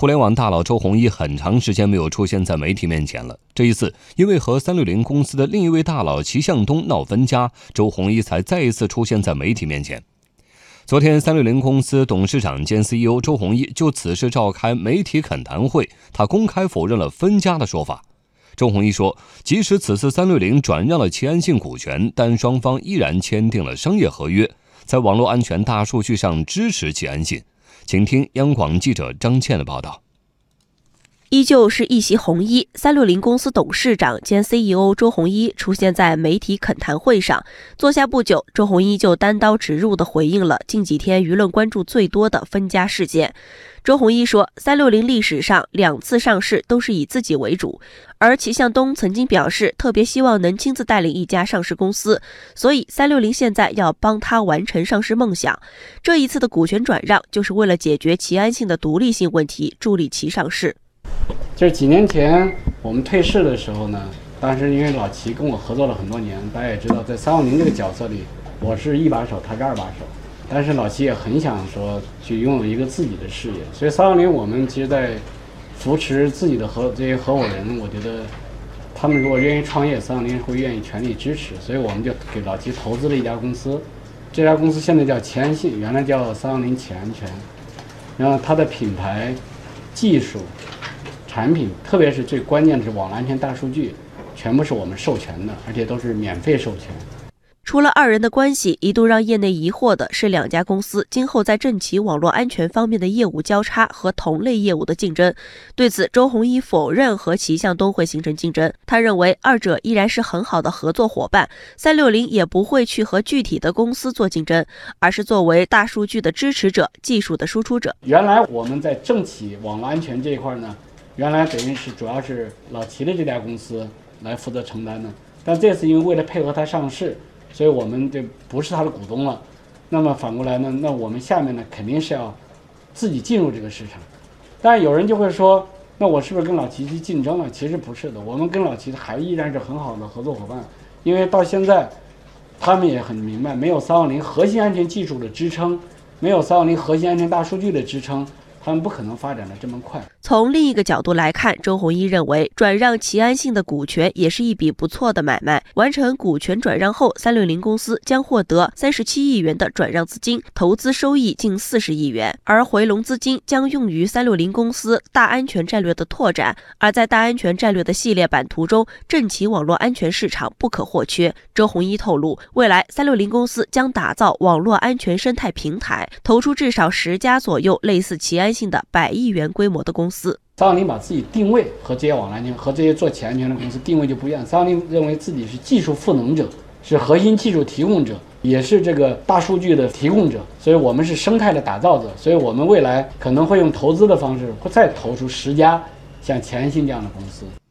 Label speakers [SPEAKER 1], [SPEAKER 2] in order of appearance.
[SPEAKER 1] 互联网大佬周鸿祎很长时间没有出现在媒体面前了。这一次，因为和三六零公司的另一位大佬齐向东闹分家，周鸿祎才再一次出现在媒体面前。昨天，三六零公司董事长兼 CEO 周鸿祎就此事召开媒体恳谈会，他公开否认了分家的说法。周鸿祎说，即使此次三六零转让了齐安信股权，但双方依然签订了商业合约，在网络安全大数据上支持齐安信。请听央广记者张倩的报道。
[SPEAKER 2] 依旧是一袭红衣，三六零公司董事长兼 CEO 周鸿祎出现在媒体恳谈会上。坐下不久，周鸿祎就单刀直入地回应了近几天舆论关注最多的分家事件。周鸿祎说，三六零历史上两次上市都是以自己为主，而齐向东曾经表示特别希望能亲自带领一家上市公司，所以三六零现在要帮他完成上市梦想。这一次的股权转让，就是为了解决齐安信的独立性问题，助力其上市。
[SPEAKER 3] 就是几年前我们退市的时候呢，当时因为老齐跟我合作了很多年，大家也知道，在三六零这个角色里，我是一把手，他是二把手。但是老齐也很想说去拥有一个自己的事业，所以三六零我们其实，在扶持自己的合这些合伙人，我觉得他们如果愿意创业，三六零会愿意全力支持。所以我们就给老齐投资了一家公司，这家公司现在叫齐安信，原来叫三六零齐安全。然后它的品牌、技术。产品，特别是最关键的是网络安全大数据，全部是我们授权的，而且都是免费授权。
[SPEAKER 2] 除了二人的关系，一度让业内疑惑的是两家公司今后在政企网络安全方面的业务交叉和同类业务的竞争。对此，周鸿祎否认和齐向东会形成竞争，他认为二者依然是很好的合作伙伴。三六零也不会去和具体的公司做竞争，而是作为大数据的支持者、技术的输出者。
[SPEAKER 3] 原来我们在政企网络安全这一块呢。原来等于是主要是老齐的这家公司来负责承担的，但这次因为为了配合它上市，所以我们就不是它的股东了。那么反过来呢，那我们下面呢肯定是要自己进入这个市场。但有人就会说，那我是不是跟老齐去竞争了？其实不是的，我们跟老齐还依然是很好的合作伙伴。因为到现在，他们也很明白，没有三六零核心安全技术的支撑，没有三六零核心安全大数据的支撑。他们不可能发展的这么快。
[SPEAKER 2] 从另一个角度来看，周鸿祎认为转让齐安信的股权也是一笔不错的买卖。完成股权转让后，三六零公司将获得三十七亿元的转让资金，投资收益近四十亿元，而回笼资金将用于三六零公司大安全战略的拓展。而在大安全战略的系列版图中，政企网络安全市场不可或缺。周鸿祎透露，未来三六零公司将打造网络安全生态平台，投出至少十家左右类似齐安。性的百亿元规模的公司，
[SPEAKER 3] 三六零把自己定位和这些网络安全和这些做企业安全的公司定位就不一样。三六零认为自己是技术赋能者，是核心技术提供者，也是这个大数据的提供者。所以我们是生态的打造者。所以我们未来可能会用投资的方式，会再投出十家像前信这样的公司。